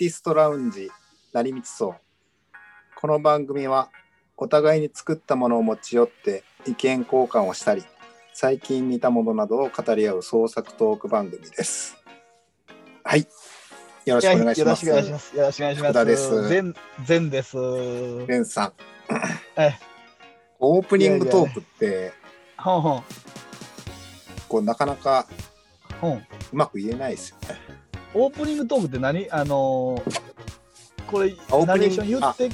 ティストラウンジ成光荘この番組はお互いに作ったものを持ち寄って意見交換をしたり最近見たものなどを語り合う創作トーク番組ですはいよろしくお願いしますよろしくお願いします。よろしくお願いします。全全です。レンさんはい。オープニングトークってほんほんこうなかなか。うまく言えないですよねオープニングトークって何？あのーこれナレーション言って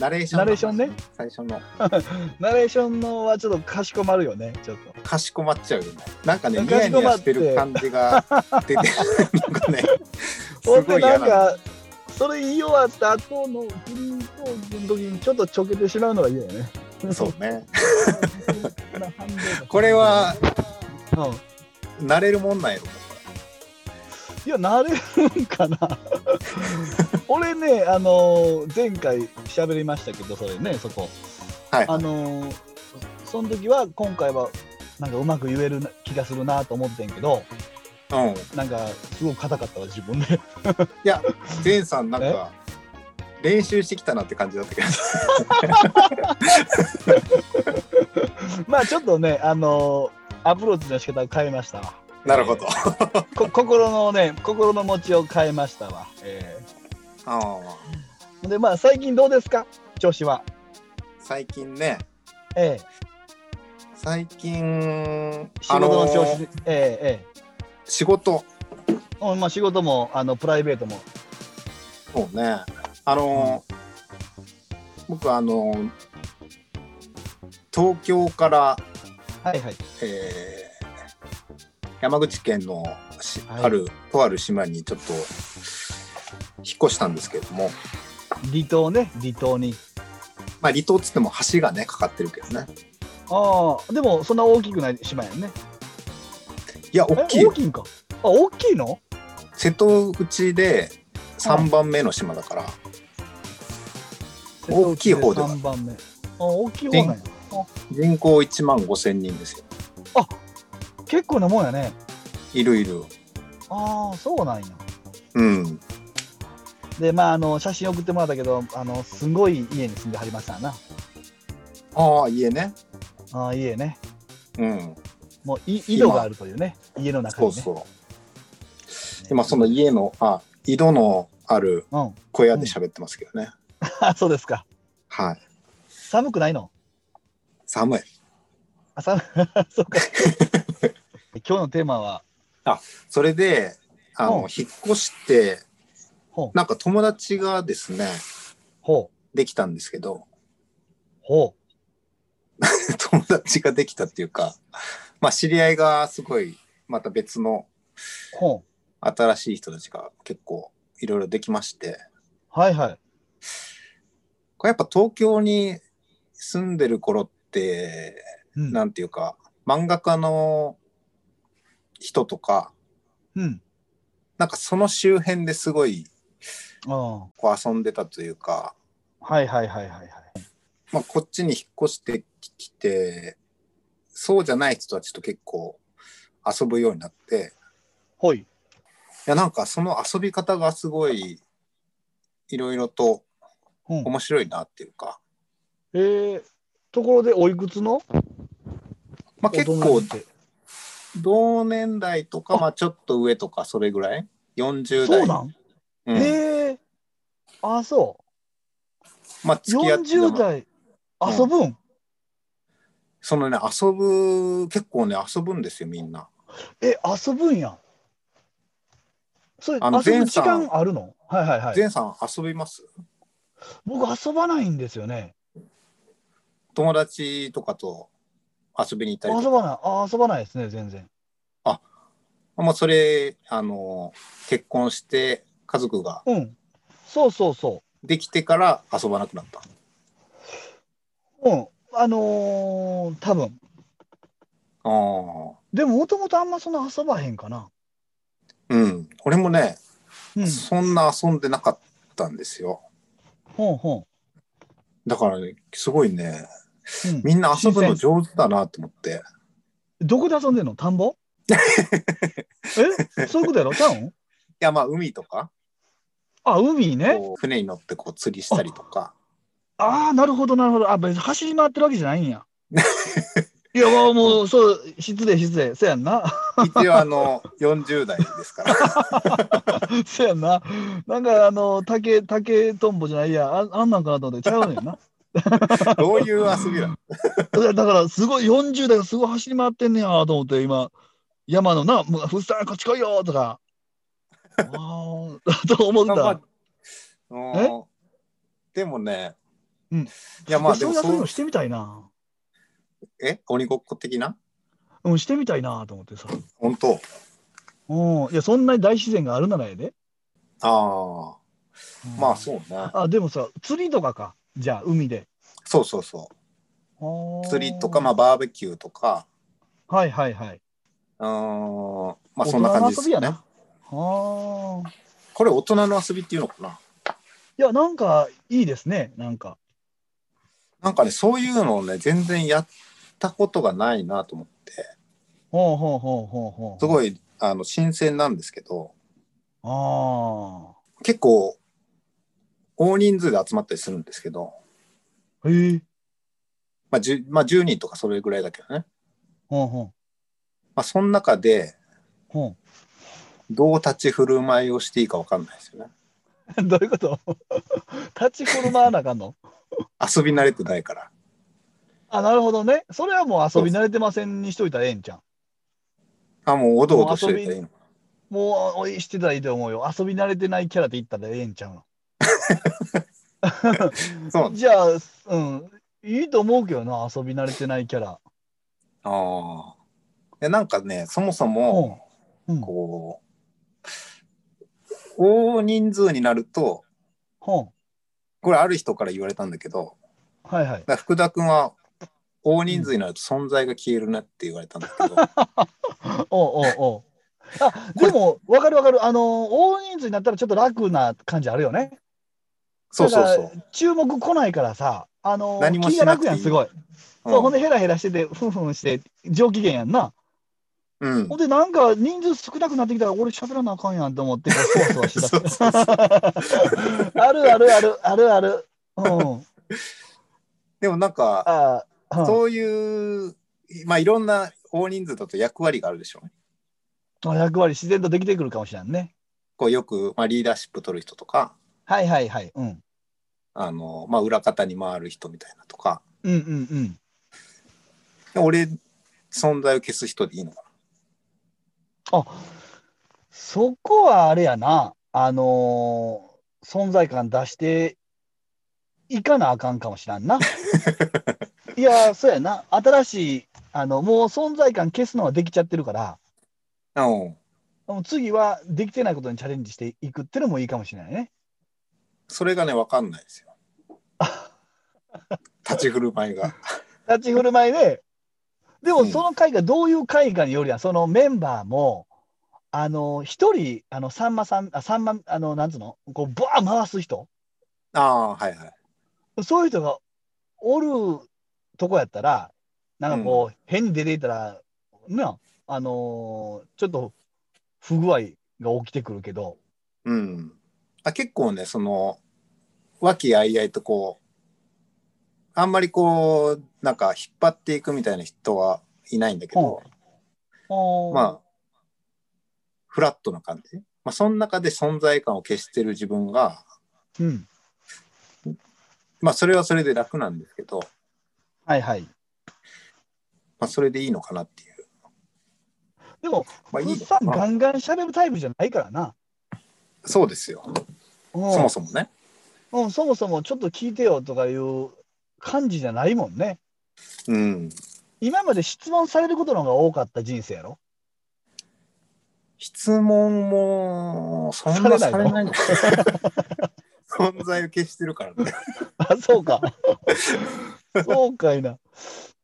ナレーションナレーションね最初の ナレーションのはちょっとかしこまるよね。ちょっと。かしこまっちゃうよねなんかねニヤニヤしててる感じが出て なんかね すごい嫌なんかそれ言い終わった後のフリートークの時にちょっとちょけてしまうのが嫌よね。そうねうこれはうん。慣れるもんなんやろいや、なれるんかな。俺ね、あのー前回喋りましたけど、それね、そこ。はいあのーその時は、今回は、なんかうまく言えるな気がするなと思ってんけど、うんいなんか、すごく硬かったわ、自分で。やゼンさんなんか練習してきたなって感じだったけど まあ、ちょっとね、あのーアプローチの仕方を変えましたわ。なるほど、こ心のね、心の持ちを変えましたわ。えああー。で、まあ、最近どうですか？調子は。最近ね。ええ。最近仕事の調子えええ仕事。えうんまあ、仕事も、あの、プライベートも。そうね。あの、僕あの東京から、はいはい。えー山口県のし、はいあるとある島にちょっと引っ越したんですけれども離島ね、離島に。まあ離島っつっても橋がねかかってるけどねああ、でもそんな大きくない島やんね。いやえ大きいよ大きいんか？あ、大きいの？瀬戸内で3番目の島だから大きい方では3番目。あ、大きい方なんや。人口1万5千人ですよ結構なもんやね。いるいるああ、そうなんや。うんで、まあ、あの、写真送ってもらったけど、あの、すごい家に住んではりましたな。ああ家ねああ、家ね。うんもうい、井戸があるというね。家の中にね。そうそう今その家のあ井戸のあるうん。小屋で喋ってますけどね、あ、そうですか。はい寒くないの？寒いあ、寒 そうか。今日のテーマは、それであの、う。ん引っ越してなんか友達がですねほう、できたんですけど。ほ 友達ができたっていうかまあ知り合いがすごいまた別の。新しい人たちが結構いろいろできまして。はいはい。これやっぱ東京に住んでる頃ってうん。なんていうか漫画家の人とかうん。なんかその周辺ですごい。こう遊んでたというか、はいはいはいはいはい。まあ、こっちに引っ越してきてそうじゃない人たちと結構遊ぶようになってほい。いやなんかその遊び方がすごいいろいろとうん、面白いなっていうか、えー、ところでおいくつの？まあ、結構同年代とかまあちょっと上とかそれぐらい？40代。そうなん、うん。へえ。あそまあう付き合って40代。うん。遊ぶん、そのね遊ぶ結構ね遊ぶんですよみんな。え遊ぶんや。それあの遊ぶ時間あるの？はいはいはい。前さん遊びます？僕遊ばないんですよね。友達とかと遊びに行ったり遊ばないあ遊ばないですね全然。まあそれあの結婚して家族がうん。そうそうそできてから遊ばなくなった。ううん。あのー、多分。ああでももともとあんまそんな遊ばへんかな。うん。俺もね、うん。そんな遊んでなかったんですよ。ほんほだからねすごいねん、うん、みんな遊ぶの上手だなと思ってどこで遊んでんの？田んぼ？え？そういうことやろ？ちゃうんいやまあ海とかあ、海ね。船に乗ってこう釣りしたりとか。ああ、なるほど、なるほど。あ、別に走り回ってるわけじゃないんや。いや、もう、もう、そう、失礼、失礼。そやんな。一応あの40代ですから。そやんな。なんか、あの、竹、竹とんぼじゃないや。ああんなんかなと思って、ちゃうねんな。どういう遊びなの？だから、すごい、40代がすごい走り回ってんねやと思って、今、山のな、ふっさん、こっち来いよとか。ああ、と思った。うんでもね、うんいやまあでもそういう遊びそうもしてみたいな。え？鬼ごっこ的な？うん、してみたいなと思ってさ。本当？うん、いや、そんなに大自然があるならやで。ああうんまあそうねあ、でもさ、釣りとかか。じゃあ、海で。そうそうそう釣りとかまあバーベキューとかあ。はいはいはい。うーんまあそんな感じですよね。ああ。これ大人の遊びっていうのかないや、なんかいいですね。なんか。なんかねそういうのをね全然やったことがないなと思ってほうほうほうほうほう。すごいあの新鮮なんですけどあ結構大人数で集まったりするんですけど、あ。へえ。まあ 10, まあ、10人とかそれぐらいだけどね、ほうほう。まあ、その中でほどう立ち振る舞いをしていいか分かんないですよねう。どういうこと？立ち振る舞わなあかんの？遊び慣れてないからあ、なるほどね。それはもう遊び慣れてませんにしといたらええんちゃん。あもうおどおどしてたらいいのかもうおいしてたらいいと思うよ。遊び慣れてないキャラで言ったらええんちゃうの？なそう じゃあ、うん、いいと思うけどな、遊び慣れてないキャラ。ああなんかねそもそもうん。こう大人数になると。これある人から言われたんだけどはいはい福田君は大人数になると存在が消えるねって言われたんだけど、おうおうおう。あ、でも、わかるわかる。あの、大人数になったらちょっと楽な感じあるよね。そうそうそだから注目来ないからさ、あの、何も気が楽やん、すごい。う。そう、ほんで、でヘラヘラしてて、ふんふんして、上機嫌やんな。うんほんで、なんか人数少なくなってきたら、俺喋らなあかんやんと思って、そわそわしだそうす。そうそうあるあるある、あるある。うん。でもなんかあうんそういうまあいろんな大人数だと役割があるでしょうね。あ役割自然とできてくるかもしれんね。こうよく、まあ、リーダーシップ取る人とかはいはいはい。うん。あの、まあ、裏方に回る人みたいなとかうんうんうん。で俺存在を消す人でいいのかあそこはあれやな。あのー存在感出していかなあかんかもしらんな。いや、そうやな。新しい、あの、もう存在感消すのはできちゃってるから、な。うん次はできてないことにチャレンジしていくってのもいいかもしれないね。それがね分かんないですよ。立ち振る舞いが。立ち振る舞いで、でうんもその会がどういう会かによりは、そのメンバーも、あの、一人、あの、さんまさん、あ、さんま、あの、なんつうの、こう、バー回す人、ああはいはい。そういう人がおるとこやったら、なんかこう、変に出ていたら、な、あのーちょっと不具合が起きてくるけど、うん、あ結構ねその和気あいあいとこうあんまりこうなんか引っ張っていくみたいな人はいないんだけど、まあフラットな感じ、まあ、その中で存在感を消してる自分がうん、まあそれはそれで楽なんですけど、はいはい。まあ、それでいいのかなっていう。でも、まあいいさんガンガン喋るタイプじゃないからな。そうですよ、うんそもそもね。うん、そもそもちょっと聞いてよとかいう感じじゃないもんね。うん。今まで質問されることの方が多かった人生やろ？質問もそんなされないのされないのか 存在を消してるからね。あ、そうか。そうかいな。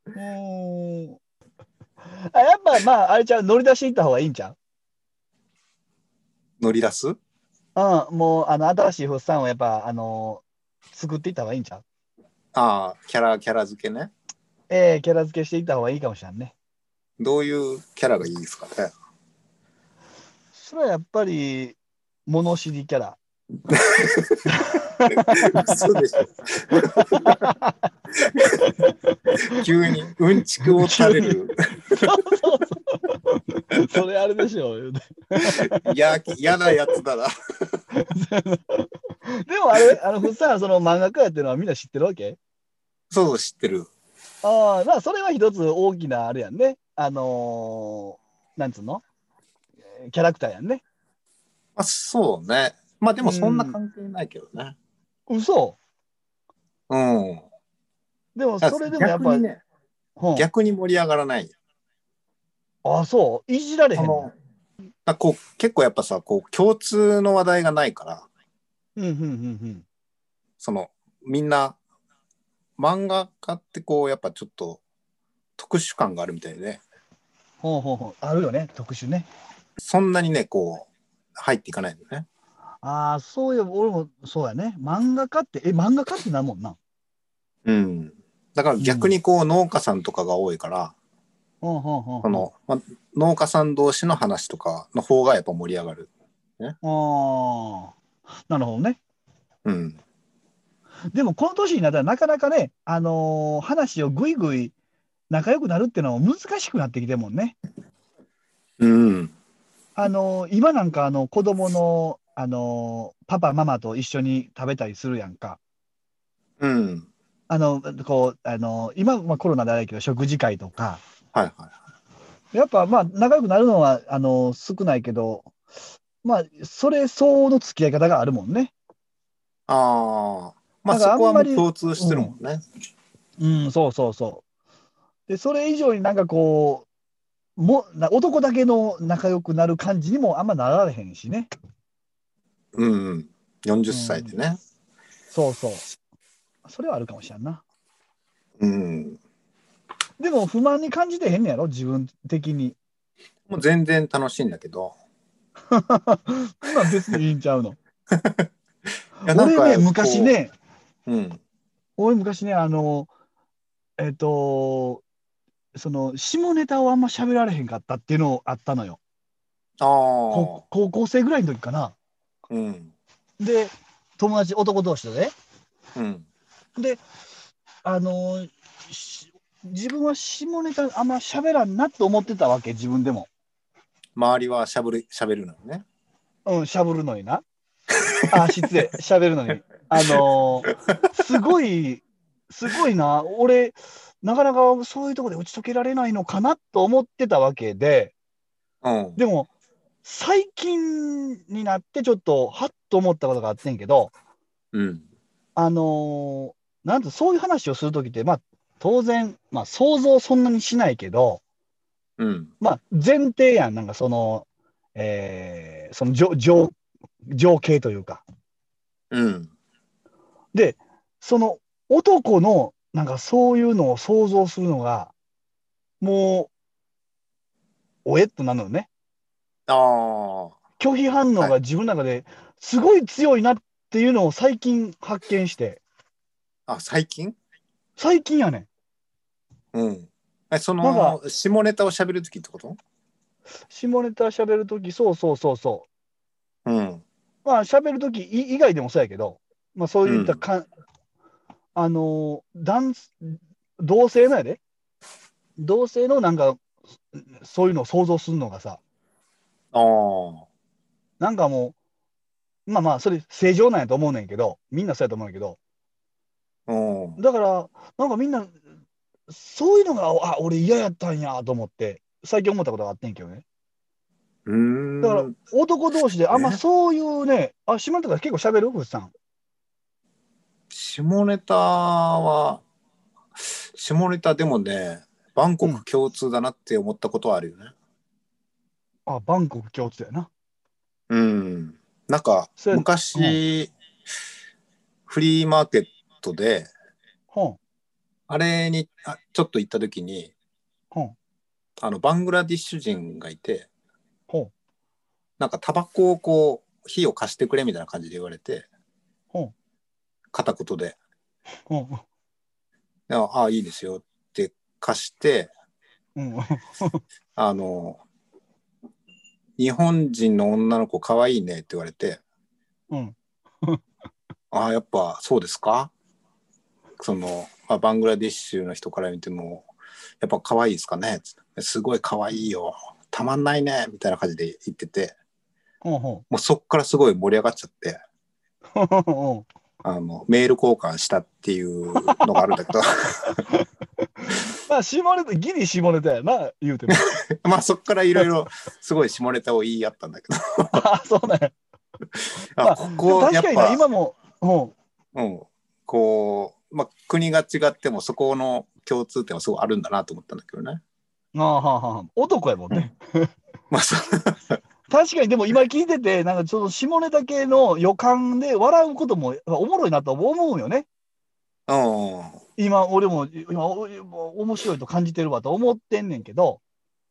うーん。あやっぱまあ、あれちゃう、乗り出していった方がいいんちゃう？乗り出す？うん、もう、あの、新しいフッサンをやっぱ、あの作っていった方がいいんちゃう？ああ、キャラ、キャラ付けね。ええキャラ付けしていった方がいいかもしれんね。どういうキャラがいいですかね？それはやっぱり、物知りキャラ 嘘でしょ。急にうんちくを垂れる。それあれでしょ嫌なやつだな。でもあれ、あの、ふっさん、その漫画家やってるのはみんな知ってるわけ？そう知ってる。ああ、まあ、それは一つ大きなあれやんね。あのーなんつうの？キャラクターやんね。まあ、そうね。まあでもそんな関係ないけどね。嘘うん。でも、それでもやっぱり、逆にね、うん逆に盛り上がらない。あそう、いじられへんそのの。あこう結構やっぱさこう共通の話題がないからうんうんうんうん。そのみんな漫画家ってこうやっぱちょっと特殊感があるみたいでねほうほうほう。あるよね、特殊ね。そんなにねこう入っていかないのね。ああ、そうよ、俺もそうやね。漫画家って、え、漫画家ってなんもんな？うん、だから逆にこう農家さんとかが多いから、ほうほうほう。そのまあ、農家さん同士の話とかの方がやっぱ盛り上がる。ああ、なるほどね。うん、でも、この年になったらなかなかね、あのー話をぐいぐい仲良くなるっていうのも難しくなってきてるもんね。うん、あのー今なんかあの子供のあのーパパママと一緒に食べたりするやんか。うん、あのこうあの今、まあ、コロナであれやけど食事会とかはいはい。やっぱまあ仲良くなるのはあの少ないけどまあそれ相応の付き合い方があるもんね。ああまあそこはもあんまりう共通してるもんね。うん、そうそうそう。でそれ以上になんかこうもな男だけの仲良くなる感じにもあんまなられへんしね。うん、うん、40歳でね。そうそう。それはあるかもしれんな。うんでも不満に感じてへんねやろ？自分的に。もう全然楽しいんだけど。今別にいいんちゃうの？俺ね、昔ね、こう。うん。俺昔ね、あの、えっ、と、その、下ネタをあんま喋られへんかったっていうのあったのよ。あ。高校生ぐらいの時かな。うん。で、友達、男同士でね。うん。で、あのし自分は下ネタあんま喋らんなって思ってたわけ、自分でも。周りはしゃぶる、しゃべるのよね。うん、しゃぶるのにな。あ、失礼、しゃべるのに。あのーすごい、すごいな、俺、なかなかそういうところで打ち解けられないのかなと思ってたわけで、うん。でも、最近になってちょっと、はっと思ったことがあってんけど、うん。あのーなんとそういう話をするときって、まあ、当然、まあ、想像そんなにしないけど、うん。まあ、前提やん、なんかその、えーその情情情景というか。うん。で、その男のなんかそういうのを想像するのが、もう、おえっとなるのよね。ああ。拒否反応が自分の中ですごい強いなっていうのを最近発見して、あ、最近？最近やねん。うん。え、そなんの、下ネタをしゃべるときってこと？下ネタ喋るとき、そうそうそうそう。うん。まあ喋るとき以外でもそうやけど、まあそういったか、あのー男同性のやで、同性のなんか、そういうのを想像するのがさ、ああ。なんかもう、まあまあ、それ正常なんやと思うねんけど、みんなそうやと思うんやけど、うん。だから、なんかみんな、そういうのが、あ、俺嫌やったんやと思って、最近思ったことがあってんけどね。うーん。だから、男同士であんまねそういうね、あ、島根とか結構喋る？ふっさん。下ネタは、下ネタでもね、バンコク共通だなって思ったことはあるよね。あ、バンコク共通やな。うん。なんか、そうや昔、フリーマーケットで、ほん、あれにあちょっと行った時に、ほん、あの、バングラディッシュ人がいて、ほん、なんかタバコをこう、火を貸してくれみたいな感じで言われて、ほん、片言で、ほん、でああ、いいですよって貸して、うん、あの、日本人の女の子可愛いねって言われて、うん。ああ、やっぱそうですか？その、まあ、バングラディッシュの人から見ても、やっぱ可愛いですかね？すごい可愛いよ。たまんないね。みたいな感じで言ってて、もうそっからすごい盛り上がっちゃって、あの、メール交換したっていうのがあるんだけど、まあ、下ネタ、ギリ下ネタやな、言うても。まあそっからいろいろすごい下ネタを言い合ったんだけど、あ、そうなんや。まああここやっ確かに今も、うん。うん、こう、まあ国が違ってもそこの共通点はすごいあるんだなと思ったんだけどね。ああはあはあ男やもんね。まあそ 確かに、でも今聞いてて、なんかちょっと下ネタ系の予感で笑うこともおもろいなと思うよね。うん。今、俺も今面白いと感じてるわと思ってんねんけど、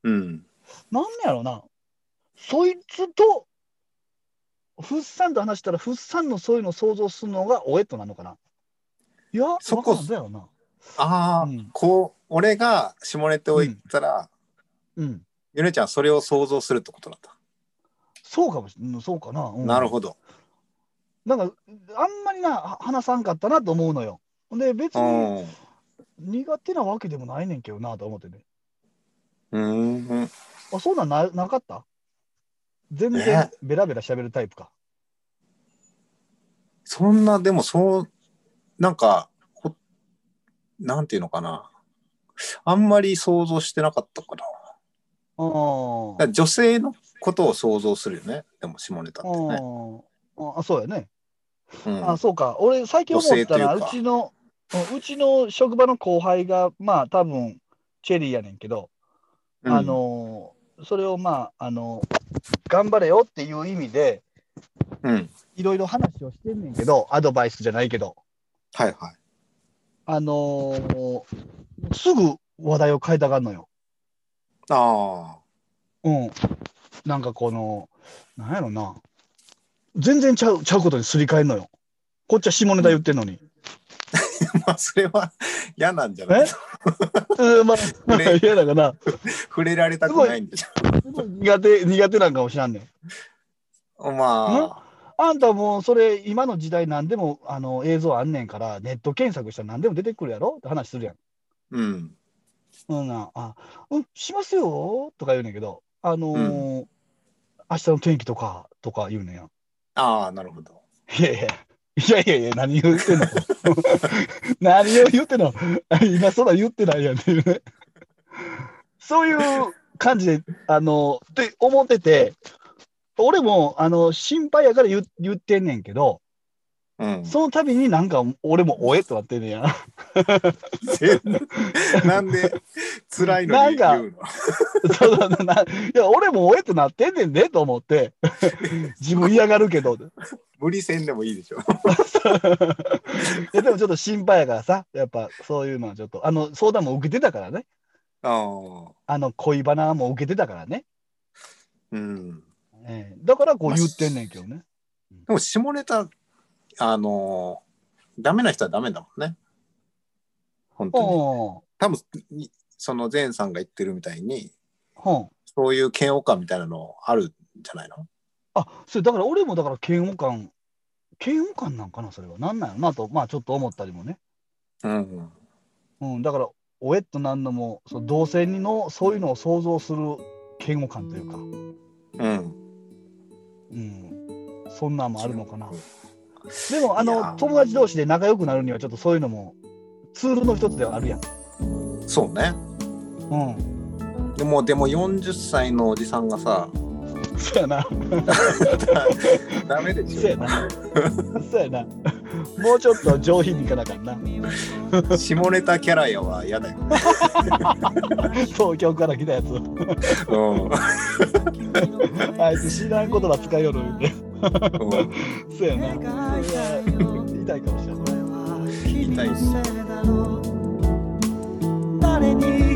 うん。なんやろな、そいつと、フッサンと話したら、フッサンのそういうのを想像するのがおえっとなのかな。いや、そこだよな。ああ、うんこう、俺が下ネタを言ったら、うん。ゆねちゃんそれを想像するってことなんだ。そうかもしれない。そうかな。うんなるほど。なんか、あんまりな、は話さんかったなと思うのよ。で、別うにん。苦手なわけでもないねんけどなと思ってね。うん。あ、そうなんななかった？全然え？ベラベラ喋るタイプか。そんな、でもそう、なんか、ほなんていうのかな。あんまり想像してなかったかな。あ女性のことを想像するよね。でも下ネタってね。ああ、そうやね。うんあ、そうか。俺、最近思ったら、うちの、うちの職場の後輩が、まあ、多分チェリーやねんけど、うんあ、のーそれをまあ、あの頑張れよっていう意味で、うん。いろいろ話をしてんねんけど、アドバイスじゃないけど、はいはい。あのーすぐ話題を変えたがんのよ。あうん。なんかこの、なんやろな。全然ちゃう、ちゃうことにすり替えんのよ。こっちは下ネタ言ってんのに。あ。まあ、それは嫌なんじゃない？うん、まあ、れ 嫌だかな。触れられたくないんでしすごい苦手、苦手なんかもしらんねん。ょ。まあん？たもうそれ、今の時代何でもあの映像あんねんから、ネット検索したら何でも出てくるやろ？って話するやん。あ、うん。うんな、あ、うん、しますよとか言うねんけど、あのー明日の天気とか、とか言うねんや。ああ、なるほど。いやいや、いやいやいや、何言ってんの？何を言ってんの？今そら言ってないやんっていうね。そういう感じで、あの、って思ってて、俺も、あの、心配やから言言ってんねんけど、うん。その度になんか、俺もおえっとなってんねんや。なんで辛いのに言うの？そうそうそうないや、俺もおえっとなってんねんでと思って、自分嫌がるけど。い無理せんでもいいでしょ。や、でもちょっと心配やからさ、やっぱそういうのはちょっと、あの、相談も受けてたからね。ああ。あの、恋バナも受けてたからね。うん。ええだからこう言ってんねんけどね。でも下ネタ、あのーダメな人はダメだもんね。本当に。お多分、いその前さんが言ってるみたいに、うん。そういう嫌悪感みたいなのあるんじゃないの？あ、それだから俺もだから嫌悪感、嫌悪感なんかな、それは。なんなんやろなと、まあちょっと思ったりもね。うん。うん、だから、おえっとなんのも、その同性にのそういうのを想像する嫌悪感というか、うん。うん、そんなんもあるのかな。でも、あの友達同士で仲良くなるには、ちょっとそういうのもツールの一つではあるやん。そうね。うん。でも、でも40歳のおじさんがさ、そうやな。ダメでしょ。そうやな。そうやな。もうちょっと上品にいかなあかんな。下ネタキャラやは嫌だよ。東京から来たやつ。うん。あいつ知らん言葉使いよるんそうやな。それは痛いかもしれない。痛い誰に